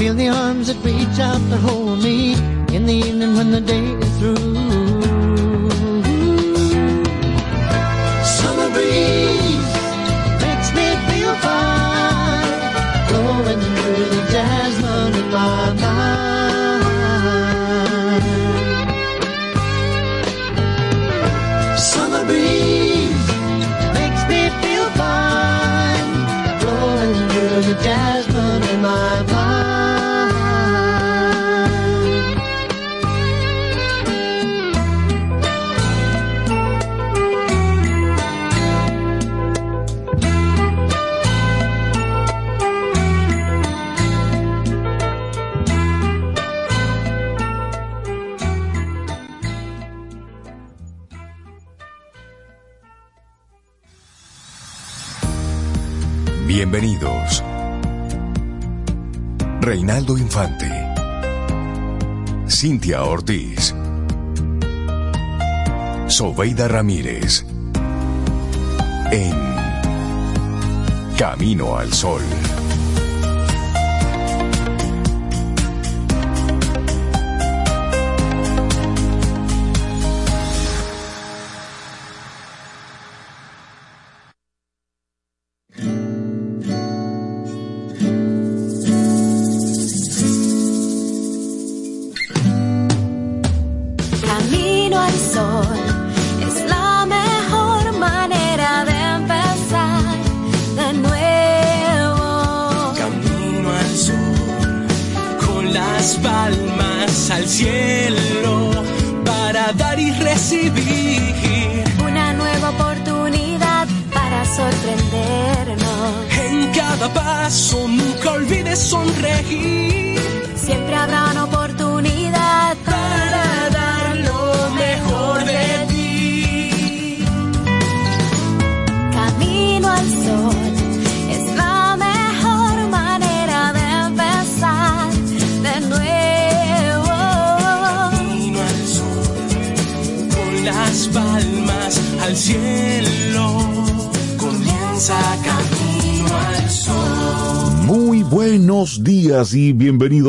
feel the arms that reach out to hold me in the evening when the day is through. Cintia Ortiz. Sobeida Ramírez. En Camino al Sol.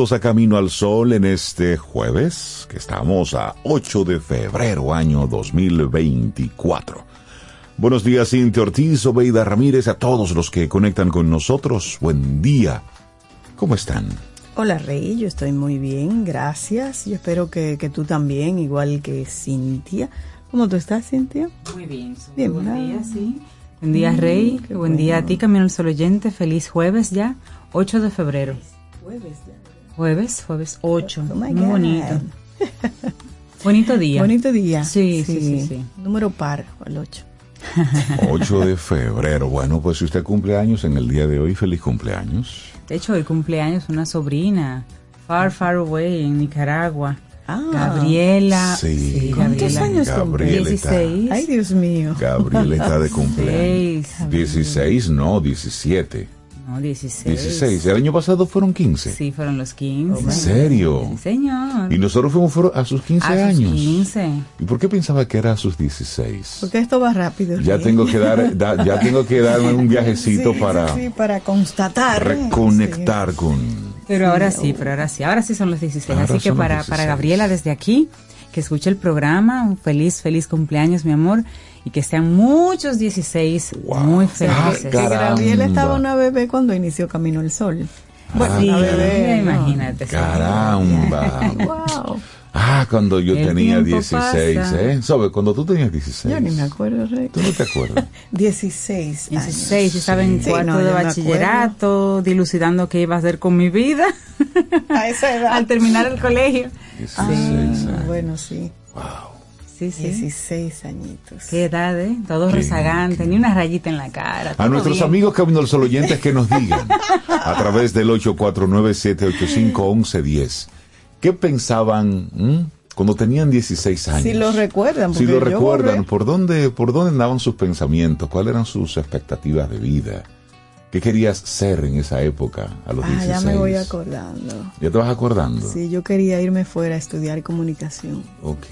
Bienvenidos a Camino al Sol en este jueves, que estamos a 8 de febrero año 2024. Buenos días Cintia Ortiz, Obeida Ramírez, a todos los que conectan con nosotros. Buen día. ¿Cómo están? Hola Rey, yo estoy muy bien, gracias. Yo espero que, que tú también, igual que Cintia. ¿Cómo tú estás, Cintia? Muy bien, Bien, buen día, sí. Buen día, Rey. qué buen día a ti, Camino al Sol oyente. Feliz jueves ya, 8 de febrero. Jueves. Jueves, jueves 8. Oh my Muy God. bonito. Bonito día. Bonito día. Sí, sí, sí, sí. Número par, el 8. 8 de febrero. Bueno, pues si usted cumple años en el día de hoy, feliz cumpleaños. De hecho, hoy cumpleaños una sobrina, far, far away, en Nicaragua. Ah, Gabriela. Sí. ¿Cuántos Gabriela. años? Gabriela está- 16. Ay, Dios mío. Gabriel está de cumpleaños. 16. 16, no, 17. No, 16. 16. El año pasado fueron 15. Sí, fueron los 15. ¿En serio? Sí, señor. Y nosotros fuimos fueron a sus 15 a sus años. 15. ¿Y por qué pensaba que era a sus 16? Porque esto va rápido. Ya Rey. tengo que dar, da- ya tengo que darme un viajecito Sí, para sí, sí, para constatar. reconectar con. Pero ahora sí, pero ahora sí, ahora sí son los 16. Ahora Así que para, 16. para Gabriela desde aquí, que escuche el programa, un feliz, feliz cumpleaños, mi amor, y que sean muchos 16 Wow. muy Ah, felices. Que caramba. Gabriela estaba una bebé cuando inició Camino al Sol. Bueno, Sí, una bebé. ¿no? imagínate. sí. Caramba. Wow. Ah, cuando yo El tenía tiempo 16, pasa. ¿eh? ¿Sabes? Cuando tú tenías 16. Yo ni me acuerdo, Rey. ¿Tú no te acuerdas? 16. 16, yo estaba en Sí, cuarto de bachillerato, dilucidando qué iba a hacer con mi vida A esa edad. al terminar el colegio. 16 Ah, años. bueno, sí. Wow. Sí, sí. 16 añitos. Qué edad, ¿eh? Todo Qué- rezagante, ni una rayita en la cara. A nuestros bien. amigos Camino al Sol oyentes que nos digan a través del 849-785-1110 ¿qué pensaban mm, cuando tenían 16 años? Si lo recuerdan, Si lo yo recuerdan, borré. ¿por dónde, ¿por dónde andaban sus pensamientos? ¿Cuáles eran sus expectativas de vida? ¿Qué querías ser en esa época, a los Ah, 16? ya me voy acordando. ¿Ya te vas acordando? Sí, yo quería irme fuera a estudiar comunicación. Ok,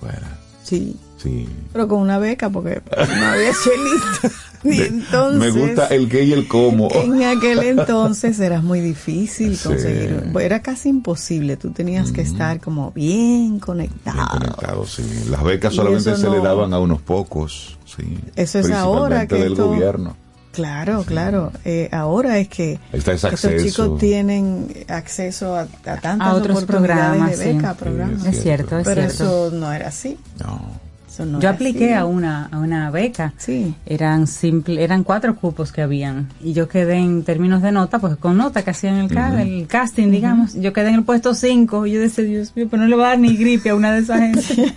fuera. Sí, Sí. pero con una beca porque no había chelito. Y entonces, Me gusta el qué y el cómo. En aquel entonces era muy difícil Sí. conseguir, era casi imposible, tú tenías que estar como bien Bien conectado. conectado, sí. Las becas solamente se le daban a unos pocos, sí. Eso es ahora Principalmente que del esto- gobierno. Claro, claro. Eh, ahora es que estos chicos tienen acceso a, a tantas A otros oportunidades programas, de beca, Sí, programas. Es cierto, es Pero cierto. eso no era así. No. Eso no Yo apliqué así. a una, a una beca. Sí. Eran simple, eran cuatro cupos que habían. Y yo quedé en términos de nota, pues con nota que hacían el, ca- el casting, digamos. Yo quedé en el puesto cinco. Y yo decía, Dios mío, pero no le va a dar ni gripe a una de esas gente.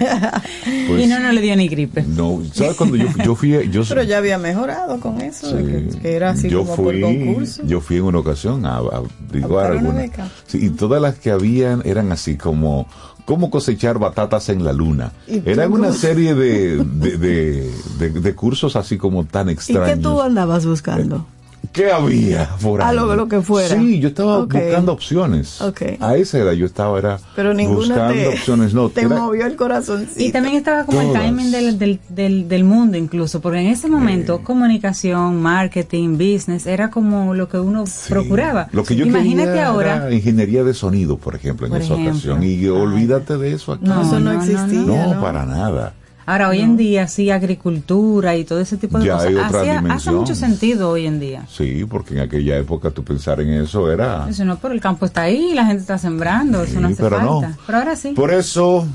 Pues, y no, no le dio ni gripe. No, ¿sabes cuando yo, yo fui? Yo, Pero ya había mejorado con eso, de que, que era así yo como fui, por concurso. Yo fui en una ocasión a, a una alguna. beca. Sí, y todas las que habían eran así como cómo cosechar batatas en la luna. ¿Y Eran una serie de, de, de, de- de cursos así como tan ¿Y extraños. qué tú andabas buscando? ¿Qué había por A ahí? lo- lo que fuera. Sí, yo estaba Ok. buscando opciones. Ok. A esa edad yo estaba era Pero ninguna buscando te, opciones. No, te era- movió el corazoncito. Y también estaba como Todas. el timing del, del, del, del mundo incluso, porque en ese momento comunicación, marketing, business, era como lo que uno Sí. procuraba. Lo que yo Imagínate quería ahora, era ingeniería de sonido, por ejemplo, en Por esa ejemplo. ocasión. Y olvídate de eso aquí. No, eso no, no, no, existía. No, ¿no? para nada. Ahora hoy en día sí, agricultura y todo ese tipo de Ya cosas, hay otra hacía- hace mucho sentido hoy en día. Sí, porque en aquella época tú pensar en eso era... Eso no, pero el campo está ahí, la gente está sembrando, eso no Sí, hace pero falta. no. Pero ahora sí. Por eso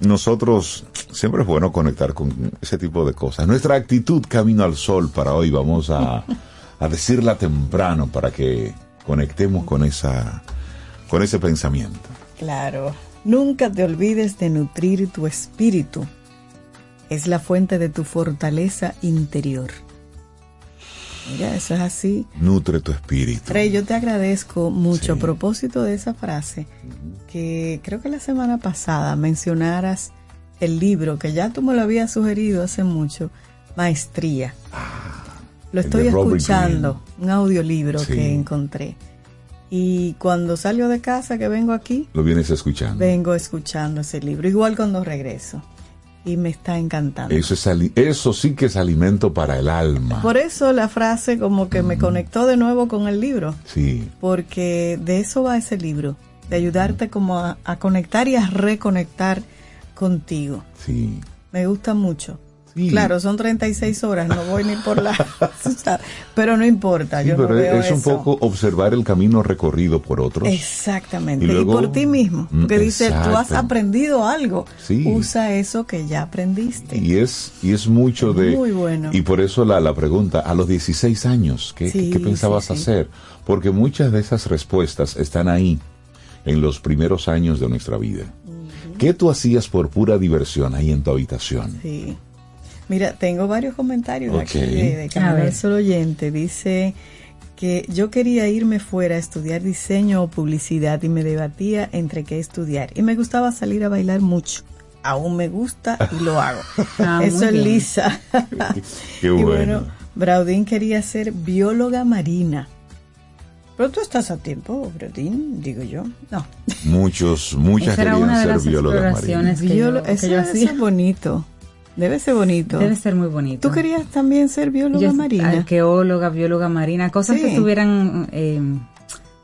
nosotros siempre es bueno conectar con ese tipo de cosas. Nuestra actitud camino al sol para hoy vamos a, a decirla temprano para que conectemos con esa con ese pensamiento. Claro. Nunca te olvides de nutrir tu espíritu. Es la fuente de tu fortaleza interior. Mira, eso es así. Nutre tu espíritu. Rey, yo te agradezco mucho a propósito de esa frase, que creo que la semana pasada mencionaras el libro que ya tú me lo habías sugerido hace mucho, Maestría. lo el estoy escuchando, un audiolibro Sí. que encontré. Y cuando salgo de casa, que vengo aquí, Lo vienes escuchando. vengo escuchando ese libro, igual cuando regreso. Y me está encantando. Eso, es eso sí que es alimento para el alma. Por eso la frase como que me conectó de nuevo con el libro. Sí, porque de eso va ese libro, de ayudarte como a, a conectar y a reconectar contigo. sí. Me gusta mucho. Sí. Claro, son 36 horas, no voy ni por la... pero no importa, Sí, yo no pero veo es un eso. poco observar el camino recorrido por otros. Exactamente, Y por ti mismo, Mm, porque dice, tú has aprendido algo, Sí. usa eso que ya aprendiste. Y es, y es mucho de... Muy bueno. Y por eso la, la pregunta, a los 16 años, ¿qué, qué pensabas hacer? Porque muchas de esas respuestas están ahí, en los primeros años de nuestra vida. ¿Qué tú hacías por pura diversión ahí en tu habitación? Sí. Mira, tengo varios comentarios Ok. aquí de, de Camino A ver. al Sol oyente. Dice que yo quería irme fuera a estudiar diseño o publicidad y me debatía entre qué estudiar. Y me gustaba salir a bailar mucho. Aún me gusta y lo hago. Ah, Eso es bien. Lisa. Qué y bueno. bueno, Braudín quería ser bióloga marina. Pero tú estás a tiempo, Braudín, digo yo. No. Muchos, muchas Esa era querían una de ser las biólogas exploraciones marinas. que yo, que eso yo hacía. ser bonito. Debe ser bonito. Debe ser muy bonito. ¿Tú querías también ser bióloga Yo- marina? Arqueóloga, bióloga marina, cosas Sí. que estuvieran, eh,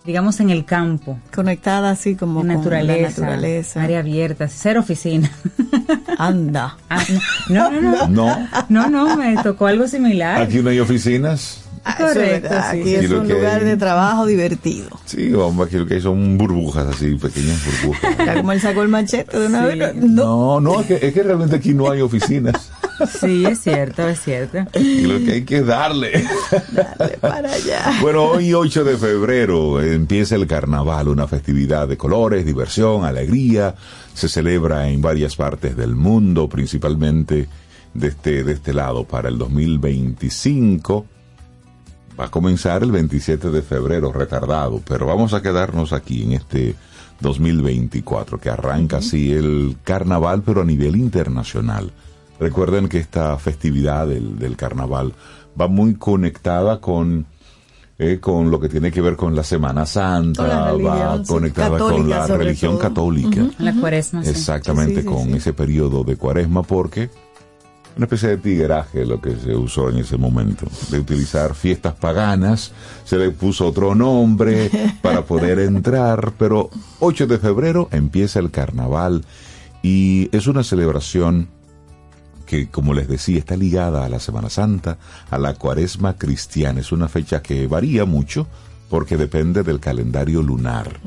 digamos, en el campo, Conectada así como en con naturaleza, la naturaleza. área abierta, ser oficina. Anda. Ah, no, no, no, no, No, no, no, me tocó algo similar. aquí no hay oficinas. Ah, es Correcto, verdad. sí. Aquí es un que lugar hay- de trabajo divertido. Sí, vamos, aquí lo que hay son burbujas así, pequeñas burbujas. Ya como él sacó el machete de una Sí. vez. No. No, no, es que, es que realmente aquí no hay oficinas. Sí, es cierto, es cierto. Y lo que hay que darle. Dale para allá. Bueno, hoy 8 de febrero empieza el carnaval, una festividad de colores, diversión, alegría. Se celebra en varias partes del mundo, principalmente de este, de este lado para el 2025. Va a comenzar el 27 de febrero, retardado, pero vamos a quedarnos aquí en este 2024, que arranca así el carnaval, pero a nivel internacional. Recuerden que esta festividad del, del carnaval va muy conectada con eh, con lo que tiene que ver con la Semana Santa, la va conectada con la religión todo. católica. La cuaresma. sí. Exactamente, Sí, sí, con sí. ese periodo de cuaresma, porque una especie de tigueraje lo que se usó en ese momento, de utilizar fiestas paganas, se le puso otro nombre para poder entrar, pero 8 de febrero empieza el carnaval y es una celebración que, como les decía, está ligada a la Semana Santa, a la cuaresma cristiana. Es una fecha que varía mucho porque depende del calendario lunar,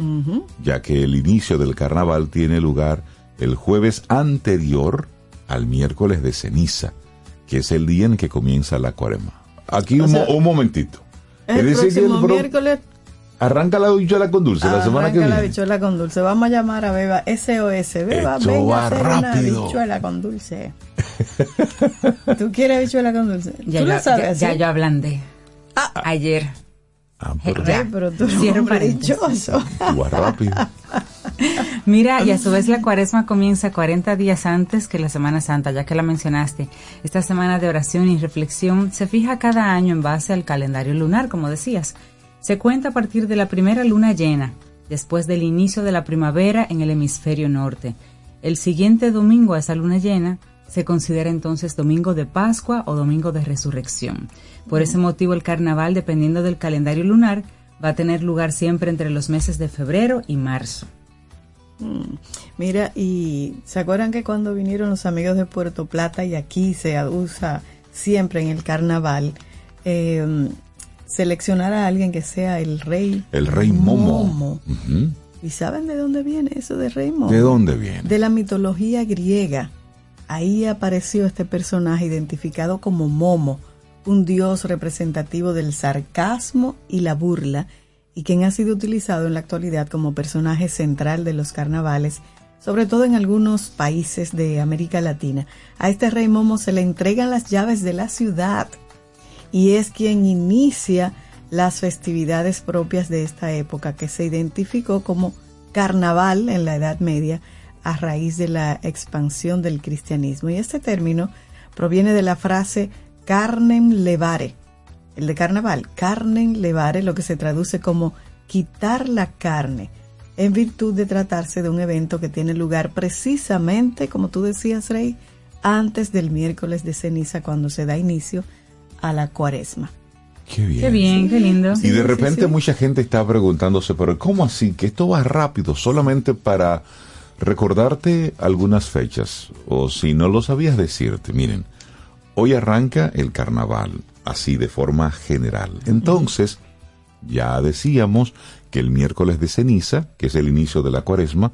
ya que el inicio del carnaval tiene lugar el jueves anterior al miércoles de ceniza, que es el día en que comienza la cuaresma. Aquí un, mo- sea, un momentito. El Es decir, que el próximo pro- miércoles arranca la bichuela con dulce la semana que arranca la viene. bichuela con dulce. Vamos a llamar a Beba SOS. Beba, Esto venga va a hacer rápido. una bichuela con dulce. ¿Tú quieres bichuela con dulce? Ya, ¿Tú yo, lo sabes ya, ya hacer? yo ablandé. Ayer. Ah, pero Ya. Pero tú eres un vas rápido. Mira, y a su vez la cuaresma comienza 40 días antes que la Semana Santa, ya que la mencionaste. Esta semana de oración y reflexión se fija cada año en base al calendario lunar, como decías. Se cuenta a partir de la primera luna llena, después del inicio de la primavera en el hemisferio norte. El siguiente domingo a esa luna llena se considera entonces domingo de Pascua o domingo de resurrección. Por ese motivo el carnaval, dependiendo del calendario lunar, va a tener lugar siempre entre los meses de febrero y marzo. Mira, y ¿se acuerdan que cuando vinieron los amigos de Puerto Plata y aquí se usa siempre en el carnaval, eh, seleccionar a alguien que sea el rey? El rey Momo. ¿Y saben de dónde viene eso de rey Momo? ¿De dónde viene? De la mitología griega. Ahí apareció este personaje identificado como Momo, un dios representativo del sarcasmo y la burla, y quien ha sido utilizado en la actualidad como personaje central de los carnavales, sobre todo en algunos países de América Latina. A este rey Momo se le entregan las llaves de la ciudad y es quien inicia las festividades propias de esta época que se identificó como carnaval en la Edad Media a raíz de la expansión del cristianismo. Y este término proviene de la frase carnem levare, el de carnaval, carnem levare, lo que se traduce como quitar la carne, en virtud de tratarse de un evento que tiene lugar precisamente, como tú decías, Rey, antes del miércoles de ceniza, cuando se da inicio a la cuaresma. Qué bien. Qué bien, qué lindo. Y de repente sí, sí. mucha gente está preguntándose, pero ¿cómo así? Que esto va rápido, solamente para recordarte algunas fechas. O si no lo sabías decirte, miren, hoy arranca el carnaval, así de forma general. Entonces, ya decíamos que el miércoles de ceniza, que es el inicio de la cuaresma,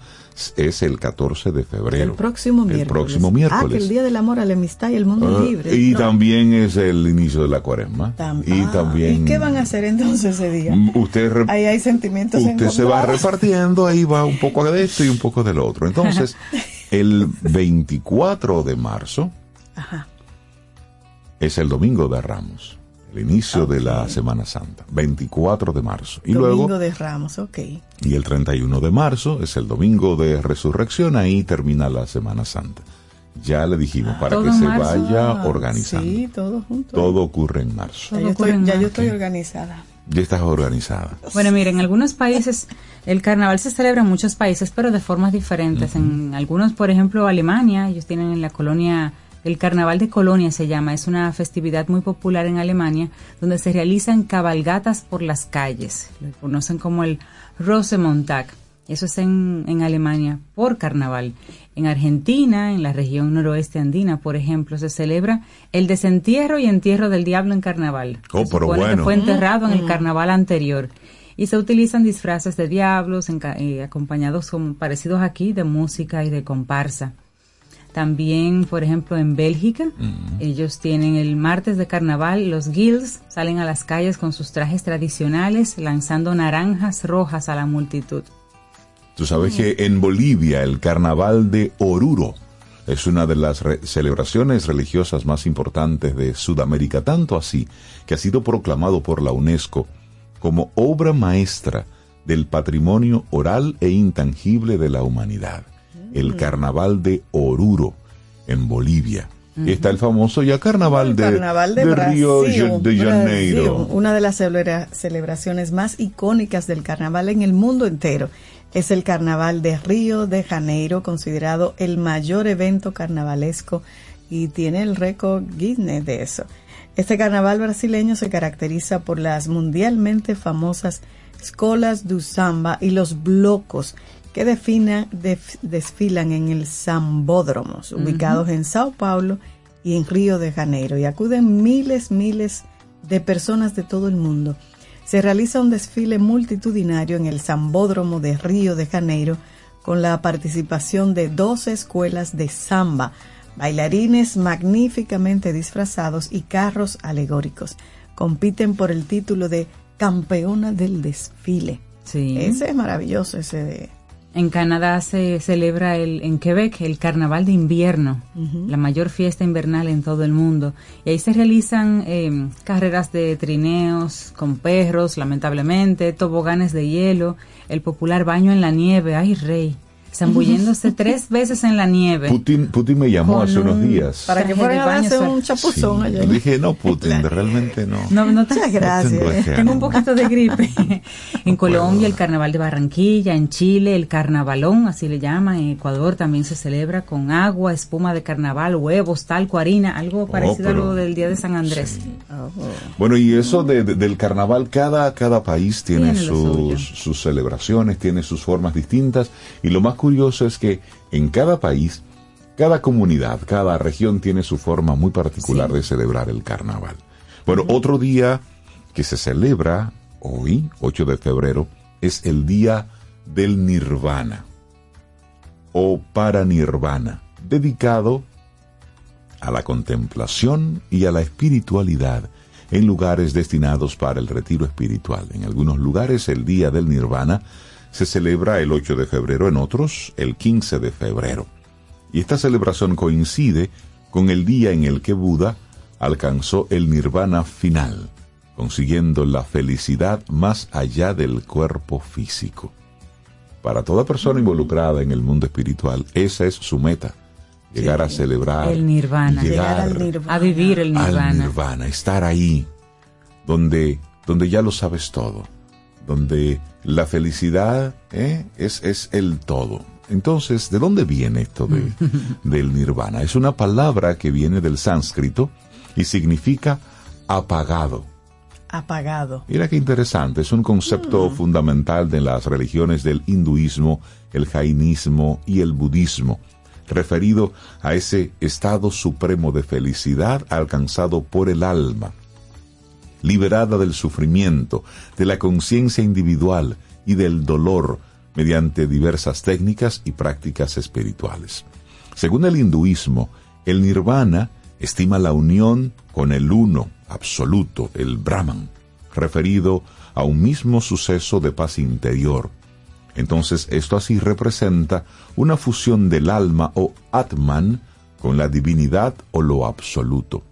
es el 14 de febrero. El próximo miércoles. El próximo Ah, miércoles. que el Día del Amor, a la Amistad y el Mundo Ah, Libre. y ¿no? también es el inicio de la cuaresma. Tam- y ah, también... ¿Y qué van a hacer entonces ese día? Mm, Usted, Ahí hay sentimientos usted se va repartiendo, ahí va un poco de esto y un poco del otro. Entonces, el 24 de marzo Ajá. Es el domingo de Ramos, el inicio de la Semana Santa, 24 de marzo. Y Domingo luego, de Ramos, ok. y el 31 de marzo es el domingo de Resurrección, ahí termina la Semana Santa. Ya le dijimos, para que se marzo. vaya Ah, organizando. Sí, todo junto. Todo ocurre en marzo. Ya, yo estoy, en ya yo marzo. estoy organizada. Ya estás organizada. Bueno, miren, en algunos países el carnaval se celebra en muchos países, pero de formas diferentes. En algunos, por ejemplo, Alemania, ellos tienen en la colonia, el carnaval de Colonia se llama, es una festividad muy popular en Alemania, donde se realizan cabalgatas por las calles. Lo conocen como el Rosemontag. Eso es en, en Alemania, por carnaval. En Argentina, en la región noroeste andina, por ejemplo, se celebra el desentierro y entierro del diablo en carnaval. Oh, Se pero supone que bueno. fue enterrado en el carnaval anterior. Y se utilizan disfraces de diablos, eh, acompañados como parecidos aquí de música y de comparsa. También, por ejemplo, en Bélgica, ellos tienen el martes de carnaval, los guilds salen a las calles con sus trajes tradicionales, lanzando naranjas rojas a la multitud. Tú sabes que en Bolivia el carnaval de Oruro es una de las re- celebraciones religiosas más importantes de Sudamérica, tanto así que ha sido proclamado por la UNESCO como obra maestra del patrimonio oral e intangible de la humanidad. El carnaval de Oruro en Bolivia. Está el famoso ya carnaval de, Carnaval de, de Brasil, Río de Janeiro. Brasil, una de las celebra- celebraciones más icónicas del carnaval en el mundo entero. Es el Carnaval de Río de Janeiro, considerado el mayor evento carnavalesco y tiene el récord Guinness de eso. Este carnaval brasileño se caracteriza por las mundialmente famosas escolas do samba y los blocos que defina- def- desfilan en el Sambódromos, ubicados en Sao Paulo y en Río de Janeiro, y acuden miles, miles de personas de todo el mundo. Se realiza un desfile multitudinario en el Sambódromo de Río de Janeiro con la participación de 12 escuelas de samba, bailarines magníficamente disfrazados y carros alegóricos. Compiten por el título de campeona del desfile. Sí. Ese es maravilloso, ese de... En Canadá se celebra el, en Quebec el Carnaval de Invierno, la mayor fiesta invernal en todo el mundo. Y ahí se realizan eh, carreras de trineos con perros, lamentablemente, toboganes de hielo, el popular baño en la nieve, ay rey, zambulléndose tres veces en la nieve. Putin, Putin me llamó hace unos un- días. Para que fueran a suel- un chapuzón Sí, allá. yo dije, no, Putin, realmente no. No, no te- Muchas gracias. tengo ese Tengo un poquito de gripe. en Colombia el carnaval de Barranquilla, en Chile el carnavalón, así le llaman, en Ecuador también se celebra con agua, espuma de carnaval, huevos, talco, harina, algo parecido Oh, pero- a lo del Día de San Andrés. Bueno, y eso de- de- del carnaval, cada, cada país tiene, Tiene sus, sus celebraciones, tiene sus formas distintas, y lo más curioso es que en cada país, cada comunidad, cada región tiene su forma muy particular de celebrar el carnaval. Bueno, otro día que se celebra hoy, 8 de febrero, es el Día del Nirvana o Paranirvana, dedicado a la contemplación y a la espiritualidad en lugares destinados para el retiro espiritual. En algunos lugares el Día del Nirvana se celebra el 8 de febrero, en otros el 15 de febrero. Y esta celebración coincide con el día en el que Buda alcanzó el nirvana final, consiguiendo la felicidad más allá del cuerpo físico. Para toda persona involucrada en el mundo espiritual, esa es su meta, llegar a celebrar El nirvana. Llegar al llegar nirvana. A vivir el al nirvana. nirvana, estar ahí, donde, donde ya lo sabes todo, donde la felicidad ¿eh? es, es el todo. Entonces, ¿de dónde viene esto de, del nirvana? Es una palabra que viene del sánscrito y significa apagado. Apagado. Mira qué interesante, es un concepto fundamental de las religiones del hinduismo, el jainismo y el budismo, referido a ese estado supremo de felicidad alcanzado por el alma, liberada del sufrimiento, de la conciencia individual y del dolor mediante diversas técnicas y prácticas espirituales. Según el hinduismo, el nirvana estima la unión con el uno absoluto, el Brahman, referido a un mismo suceso de paz interior. Entonces esto así representa una fusión del alma o Atman con la divinidad o lo absoluto.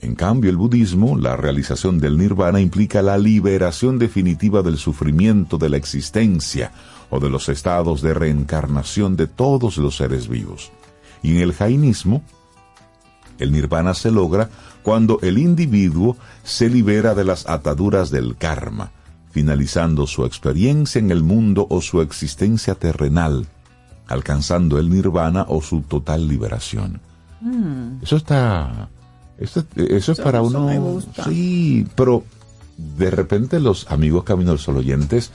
En cambio, el budismo, la realización del nirvana implica la liberación definitiva del sufrimiento de la existencia o de los estados de reencarnación de todos los seres vivos. Y en el jainismo, el nirvana se logra cuando el individuo se libera de las ataduras del karma, finalizando su experiencia en el mundo o su existencia terrenal, alcanzando el nirvana o su total liberación. Eso está... Eso, eso es para eso uno... me gusta. Sí, pero de repente los amigos Camino Sol oyentes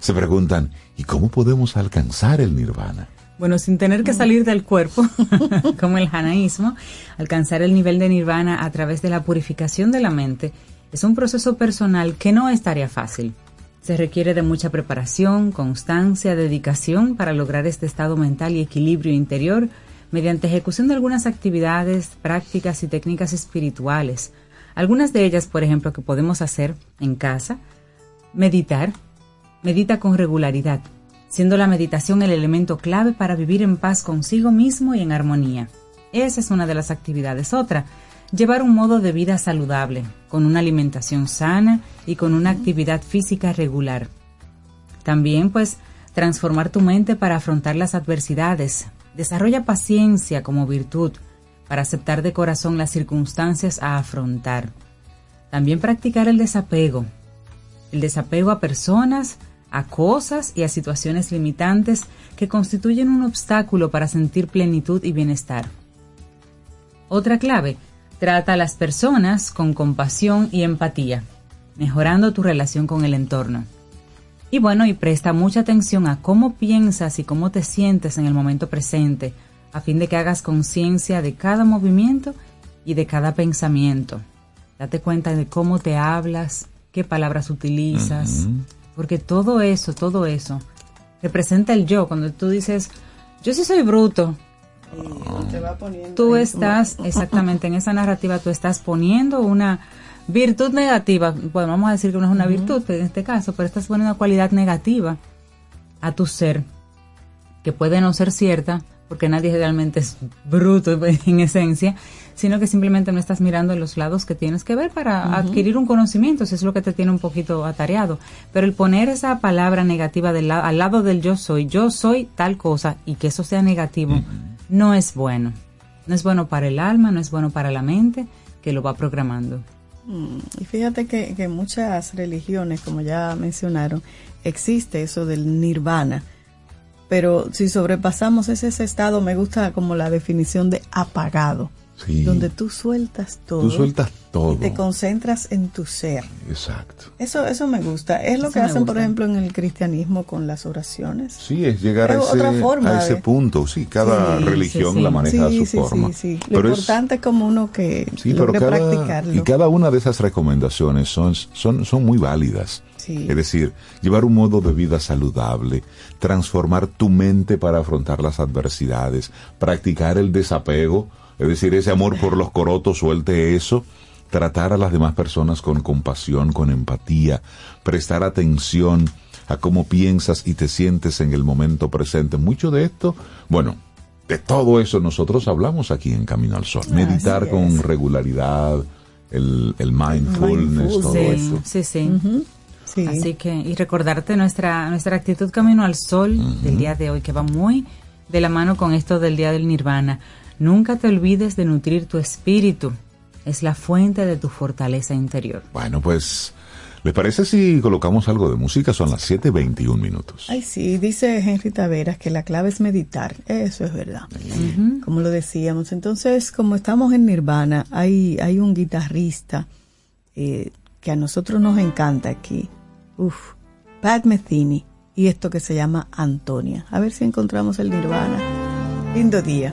se preguntan, ¿y cómo podemos alcanzar el nirvana? Bueno, sin tener que salir del cuerpo, como el janaísmo, alcanzar el nivel de nirvana a través de la purificación de la mente es un proceso personal que no es tarea fácil. Se requiere de mucha preparación, constancia, dedicación para lograr este estado mental y equilibrio interior mediante ejecución de algunas actividades, prácticas y técnicas espirituales. Algunas de ellas, por ejemplo, que podemos hacer en casa, meditar, medita con regularidad, siendo la meditación el elemento clave para vivir en paz consigo mismo y en armonía. Esa es una de las actividades. Otra, llevar un modo de vida saludable, con una alimentación sana y con una actividad física regular. También, pues, transformar tu mente para afrontar las adversidades. Desarrolla paciencia como virtud. para aceptar de corazón las circunstancias a afrontar. También practicar el desapego, el desapego a personas, a cosas y a situaciones limitantes que constituyen un obstáculo para sentir plenitud y bienestar. Otra clave, trata a las personas con compasión y empatía, mejorando tu relación con el entorno. Y bueno, y presta mucha atención a cómo piensas y cómo te sientes en el momento presente, a fin de que hagas conciencia de cada movimiento y de cada pensamiento. Date cuenta de cómo te hablas, qué palabras utilizas, porque todo eso, todo eso representa el yo. Cuando tú dices, yo sí soy bruto, te va poniendo tú estás exactamente en esa narrativa, tú estás poniendo una virtud negativa, bueno, vamos a decir que no es una virtud en este caso, pero estás poniendo una cualidad negativa a tu ser, que puede no ser cierta, porque nadie realmente es bruto en esencia, sino que simplemente no estás mirando los lados que tienes que ver para adquirir un conocimiento, si es lo que te tiene un poquito atareado. Pero el poner esa palabra negativa del la- al lado del yo soy, yo soy tal cosa, y que eso sea negativo, no es bueno. No es bueno para el alma, no es bueno para la mente, que lo va programando. Mm, Y fíjate que, que muchas religiones, como ya mencionaron, existe eso del nirvana. Pero si sobrepasamos ese estado, me gusta como la definición de apagado, Sí. donde tú sueltas todo. Tú sueltas todo. Y te concentras en tu ser. Exacto. Eso, eso me gusta. Es lo Eso que hacen, por gusta. ejemplo, en el cristianismo con las oraciones. Sí, es llegar a Es otra ese, forma a ese de- punto. Sí, cada Sí, religión sí, sí. la maneja a su sí, forma. sí, sí. Lo Pero importante es como uno que Sí, pero logre cada, practicarlo. y cada una de esas recomendaciones son, son, son muy válidas. Sí. Es decir, llevar un modo de vida saludable, transformar tu mente para afrontar las adversidades, practicar el desapego, es decir, ese amor por los corotos, suelte eso, tratar a las demás personas con compasión, con empatía, prestar atención a cómo piensas y te sientes en el momento presente. Mucho de esto, bueno, de todo eso nosotros hablamos aquí en Camino al Sol. Meditar con regularidad, el, el mindfulness, Mindful. todo Sí, esto. sí, sí. Sí. Así que, y recordarte nuestra, nuestra actitud camino al sol del día de hoy, que va muy de la mano con esto del día del nirvana. Nunca te olvides de nutrir tu espíritu. Es la fuente de tu fortaleza interior. Bueno, pues, ¿les parece si colocamos algo de música? Son las 7.21 minutos. Ay, sí, dice Henry Taveras que la clave es meditar. Eso es verdad. Como lo decíamos. Entonces, como estamos en Nirvana, hay, hay un guitarrista eh, que a nosotros nos encanta aquí. Uf, Pat Metheny. Y esto que se llama Antonia. A ver si encontramos el Nirvana. Lindo día.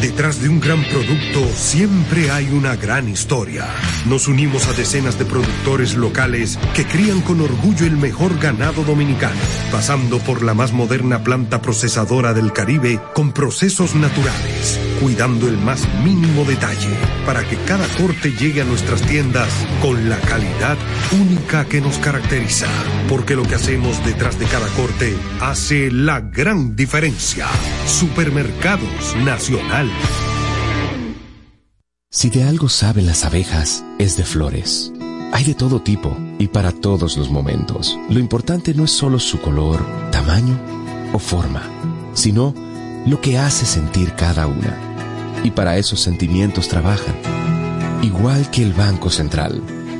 Detrás de un gran producto siempre hay una gran historia. Nos unimos a decenas de productores locales que crían con orgullo el mejor ganado dominicano, pasando por la más moderna planta procesadora del Caribe con procesos naturales, cuidando el más mínimo detalle para que cada corte llegue a nuestras tiendas con la calidad única que nos caracteriza. Porque lo que hacemos detrás de cada corte hace la gran diferencia. Supermercados Nacional. Si de algo saben las abejas, es de flores. Hay de todo tipo y para todos los momentos. Lo importante no es solo su color, tamaño o forma, sino lo que hace sentir cada una. Y para esos sentimientos trabajan. Igual que el Banco Central,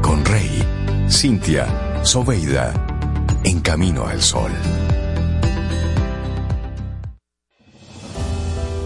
con Rey, Cintia, Soveida, en camino al sol.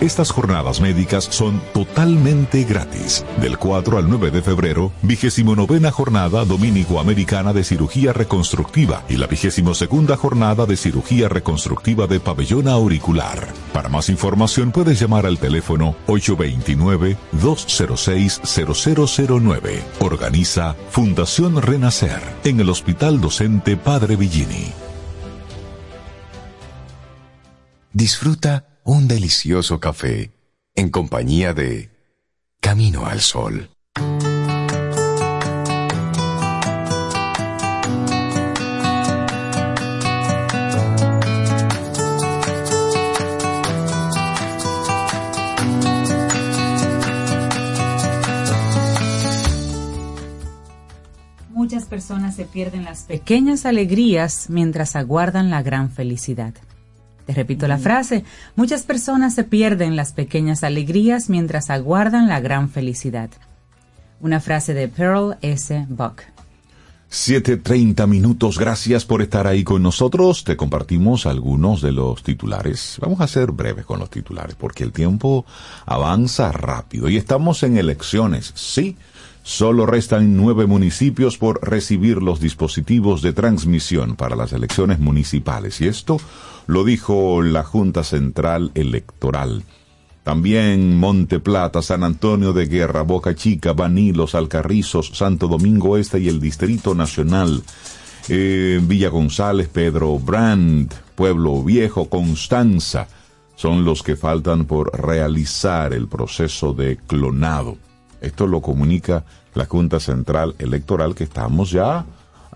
Estas jornadas médicas son totalmente gratis. Del 4 al 9 de febrero, vigésimo novena jornada dominico-americana de cirugía reconstructiva y la vigésimo segunda jornada de cirugía reconstructiva de pabellón auricular. Para más información puedes llamar al teléfono 829-206-0009. Organiza Fundación Renacer en el Hospital Docente Padre Villini. Disfruta un delicioso café en compañía de Camino al Sol. Muchas personas se pierden las pequeñas alegrías mientras aguardan la gran felicidad. Te repito la frase, muchas personas se pierden las pequeñas alegrías mientras aguardan la gran felicidad. Una frase de Pearl S. Buck. 7.30 minutos, gracias por estar ahí con nosotros. Te compartimos algunos de los titulares. Vamos a ser breves con los titulares porque el tiempo avanza rápido y estamos en elecciones, sí. Solo restan nueve municipios por recibir los dispositivos de transmisión para las elecciones municipales y esto lo dijo la Junta Central Electoral. También Monte Plata, San Antonio de Guerra, Boca Chica, Banilos, Alcarrizos, Santo Domingo Este y el Distrito Nacional, eh, Villa González, Pedro Brand, Pueblo Viejo, Constanza, son los que faltan por realizar el proceso de clonado. Esto lo comunica la Junta Central Electoral que estamos ya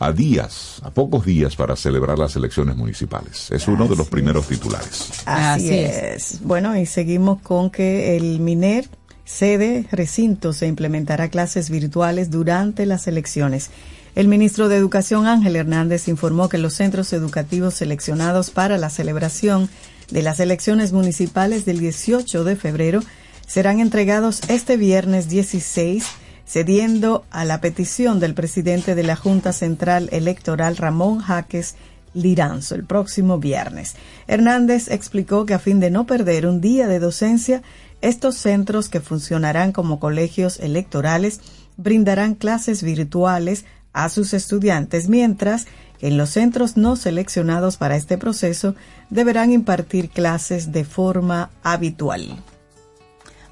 a días, a pocos días para celebrar las elecciones municipales. Es uno de los primeros titulares. Así, Así es. Bueno, y seguimos con que el MINER sede recinto se implementará clases virtuales durante las elecciones. El ministro de Educación Ángel Hernández informó que los centros educativos seleccionados para la celebración de las elecciones municipales del 18 de febrero serán entregados este viernes 16 cediendo a la petición del presidente de la Junta Central Electoral Ramón Jaques Liranzo el próximo viernes. Hernández explicó que a fin de no perder un día de docencia, estos centros que funcionarán como colegios electorales brindarán clases virtuales a sus estudiantes, mientras que en los centros no seleccionados para este proceso deberán impartir clases de forma habitual.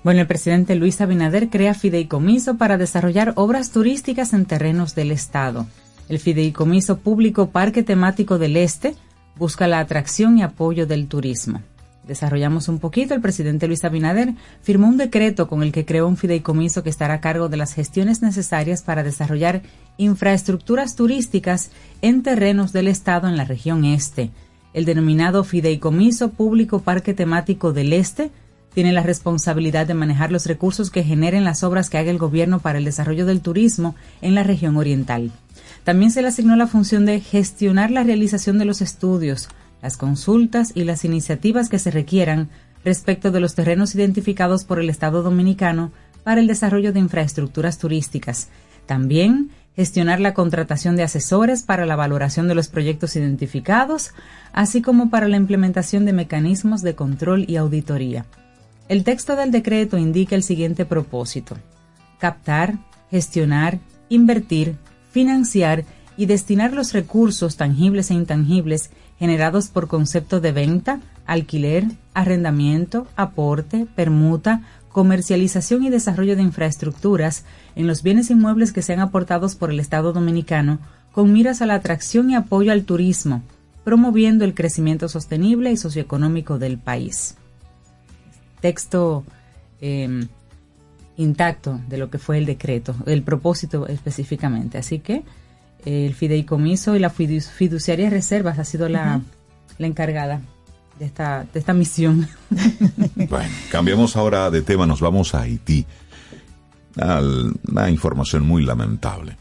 Bueno, el presidente Luis Abinader crea fideicomiso para desarrollar obras turísticas en terrenos del Estado. El fideicomiso público Parque Temático del Este busca la atracción y apoyo del turismo. Desarrollamos un poquito, el presidente Luis Abinader firmó un decreto con el que creó un fideicomiso que estará a cargo de las gestiones necesarias para desarrollar infraestructuras turísticas en terrenos del Estado en la región este. El denominado Fideicomiso Público Parque Temático del Este tiene la responsabilidad de manejar los recursos que generen las obras que haga el gobierno para el desarrollo del turismo en la región oriental. También se le asignó la función de gestionar la realización de los estudios, las consultas y las iniciativas que se requieran respecto de los terrenos identificados por el Estado dominicano para el desarrollo de infraestructuras turísticas. También gestionar la contratación de asesores para la valoración de los proyectos identificados, así como para la implementación de mecanismos de control y auditoría. El texto del decreto indica el siguiente propósito. Captar, gestionar, invertir, financiar y destinar los recursos tangibles e intangibles generados por concepto de venta, alquiler, arrendamiento, aporte, permuta, comercialización y desarrollo de infraestructuras en los bienes inmuebles que sean aportados por el Estado dominicano con miras a la atracción y apoyo al turismo, promoviendo el crecimiento sostenible y socioeconómico del país. Texto eh, intacto de lo que fue el decreto, el propósito específicamente. Así que el fideicomiso y la fiduciaria reservas ha sido la, la encargada de esta, de esta misión. Bueno, cambiamos ahora de tema, nos vamos a Haití. Al- Una información muy lamentable.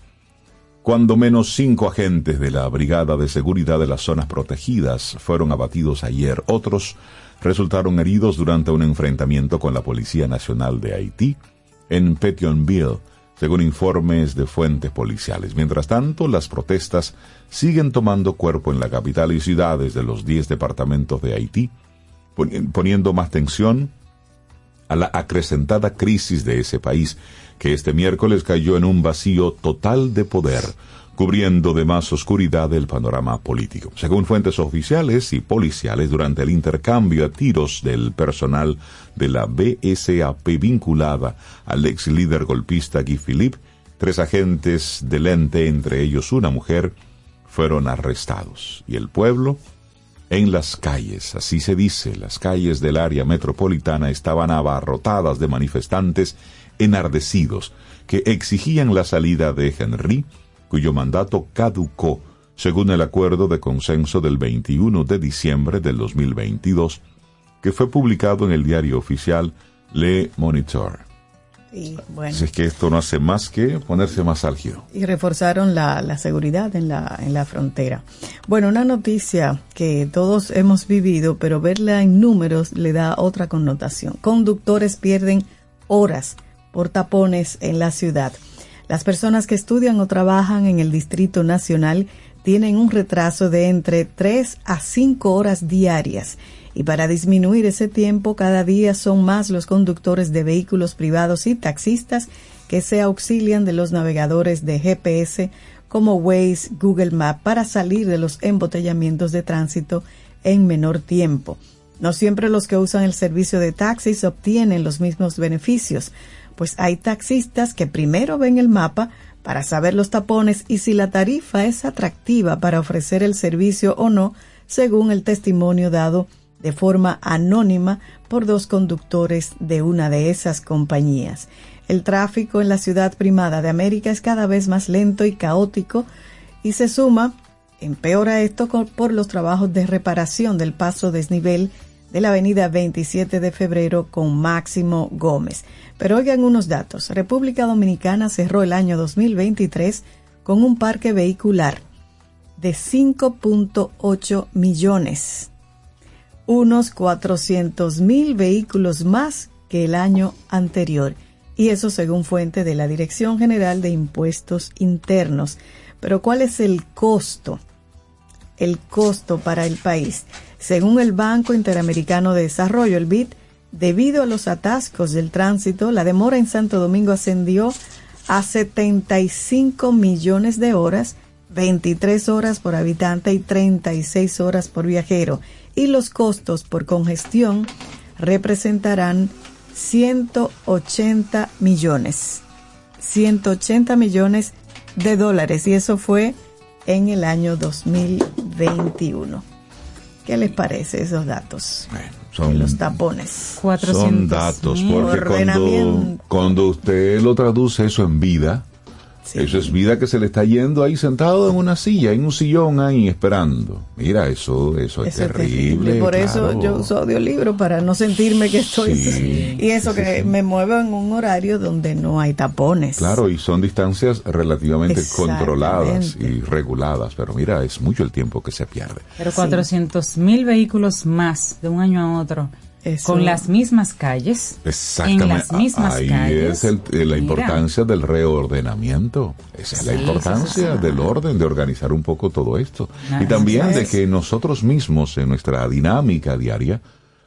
Cuando menos cinco agentes de la Brigada de Seguridad de las Zonas Protegidas fueron abatidos ayer, otros resultaron heridos durante un enfrentamiento con la Policía Nacional de Haití en Petionville, según informes de fuentes policiales. Mientras tanto, las protestas siguen tomando cuerpo en la capital y ciudades de los 10 departamentos de Haití, poni- poniendo más tensión a la acrecentada crisis de ese país, que este miércoles cayó en un vacío total de poder, cubriendo de más oscuridad el panorama político. Según fuentes oficiales y policiales, durante el intercambio a tiros del personal de la BSAP vinculada al ex líder golpista Guy Philippe, tres agentes del ente, entre ellos una mujer, fueron arrestados. Y el pueblo en las calles, así se dice, las calles del área metropolitana estaban abarrotadas de manifestantes enardecidos que exigían la salida de Henry, cuyo mandato caducó según el acuerdo de consenso del 21 de diciembre del 2022, que fue publicado en el diario oficial Le Monitor. Bueno, Así es que esto no hace más que ponerse más álgido. y reforzaron la, la seguridad en la, en la frontera. Bueno, una noticia que todos hemos vivido, pero verla en números le da otra connotación. Conductores pierden horas por tapones en la ciudad. Las personas que estudian o trabajan en el Distrito Nacional tienen un retraso de entre 3 a 5 horas diarias y para disminuir ese tiempo cada día son más los conductores de vehículos privados y taxistas que se auxilian de los navegadores de GPS como Waze, Google Map para salir de los embotellamientos de tránsito en menor tiempo. No siempre los que usan el servicio de taxis obtienen los mismos beneficios, pues hay taxistas que primero ven el mapa para saber los tapones y si la tarifa es atractiva para ofrecer el servicio o no, según el testimonio dado de forma anónima por dos conductores de una de esas compañías. El tráfico en la ciudad primada de América es cada vez más lento y caótico y se suma, empeora esto por los trabajos de reparación del paso desnivel de la avenida 27 de febrero con Máximo Gómez. Pero oigan unos datos. República Dominicana cerró el año 2023 con un parque vehicular de 5.8 millones, unos 400 mil vehículos más que el año anterior. Y eso según fuente de la Dirección General de Impuestos Internos. Pero ¿cuál es el costo? El costo para el país. Según el Banco Interamericano de Desarrollo, el BID, debido a los atascos del tránsito, la demora en Santo Domingo ascendió a 75 millones de horas, 23 horas por habitante y 36 horas por viajero. Y los costos por congestión representarán 180 millones. 180 millones de dólares. Y eso fue en el año 2021. ¿Qué les parece esos datos? son, los tapones. 400 son datos, porque cuando, cuando usted lo traduce eso en vida, Sí. eso es vida que se le está yendo ahí sentado en una silla, en un sillón ahí esperando. Mira, eso, eso es Eso es terrible. Por eso yo uso audiolibro para no sentirme que estoy. Sí. y eso que me muevo en un horario donde no hay tapones. Claro, y son distancias relativamente controladas y reguladas, pero mira, es mucho el tiempo que se pierde. Pero 400 mil vehículos más de un año a otro. Eso- Con las mismas calles. Exactamente. En las mismas Ahí calles. es el- eh, la Mira. importancia del reordenamiento. Esa es la importancia del orden, de organizar un poco todo esto. Y también de que nosotros mismos en nuestra dinámica diaria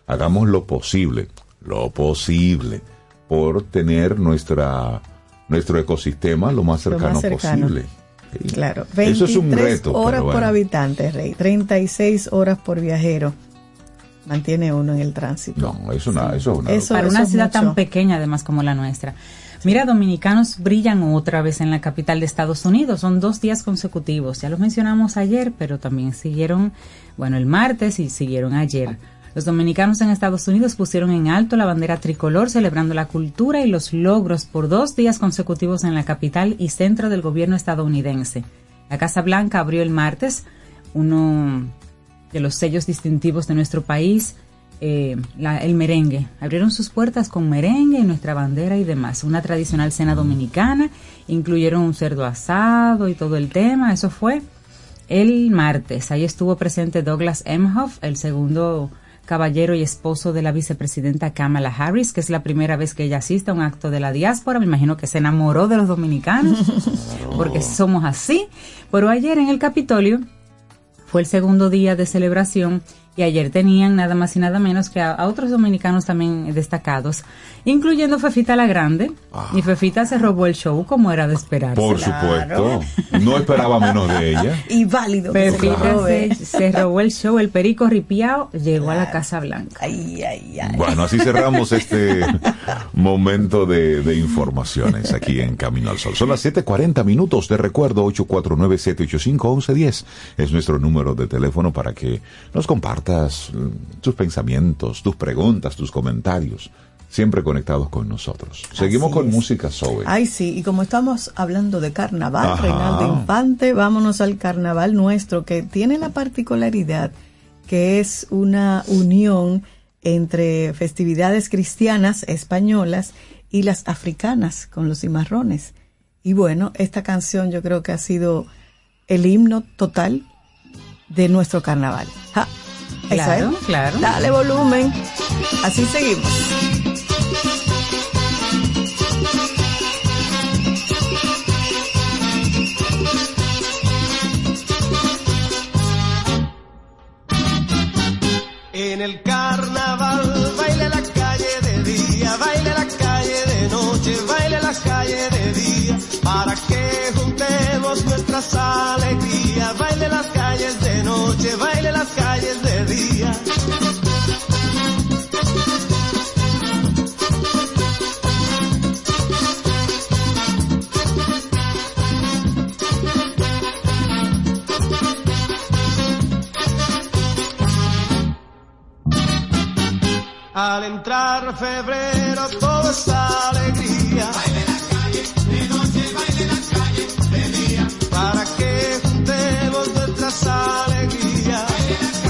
hagamos lo posible, lo posible, por tener nuestra nuestro ecosistema lo más Lo más cercano, posible. Sí. Claro. Eso es un 23 reto. horas por habitante, Rey. 36 horas por viajero. Mantiene uno en el tránsito. No, eso, nada, eso es una Eso- Para una es ciudad mucho. tan pequeña además como la nuestra. Mira, dominicanos brillan otra vez en la capital de Estados Unidos. Son dos días consecutivos. Ya los mencionamos ayer, pero también siguieron, bueno, el martes y siguieron ayer. Los dominicanos en Estados Unidos pusieron en alto la bandera tricolor celebrando la cultura y los logros por dos días consecutivos en la capital y centro del gobierno estadounidense. La Casa Blanca abrió el martes uno de los sellos distintivos de nuestro país, eh, la- el merengue. Abrieron sus puertas con merengue y nuestra bandera y demás. Una tradicional cena dominicana. Incluyeron un cerdo asado y todo el tema. Eso fue el martes. Ahí estuvo presente Douglas Emhoff, el segundo caballero y esposo de la vicepresidenta Kamala Harris, que es la primera vez que ella asiste a un acto de la diáspora. Me imagino que se enamoró de los dominicanos, porque somos así. Pero ayer en el Capitolio fue el segundo día de celebración y ayer tenían nada más y nada menos que a, a otros dominicanos también destacados, incluyendo Fefita la Grande. Y Fefita se robó el show como era de esperarse. Por supuesto. No esperaba menos de ella. Y válido. Fefita robe. se, se robó el show, el perico ripiao llegó a la Casa Blanca. Ay, ay, ay. Bueno, así cerramos este momento de, de informaciones aquí en Camino al Sol. Son las 7:40 minutos. Te recuerdo, 849-785-1110 es nuestro número de teléfono para que nos compartas mm, tus pensamientos, tus preguntas, tus comentarios. Siempre conectados con nosotros. Seguimos Así con es. música Zoe. Ay, sí, y como estamos hablando de carnaval, Ajá. Reinaldo Infante, vámonos al carnaval nuestro, que tiene la particularidad que es una unión entre festividades cristianas españolas y las africanas con los cimarrones. Y bueno, esta canción yo creo que ha sido el himno total de nuestro carnaval. Ja, esa Claro, claro. Dale volumen. Así seguimos. En el carnaval baile la calle de día, baile la calle de noche, baile la calle de día, para que juntemos nuestras alegrías, baile las calles Al entrar febrero todo está alegría.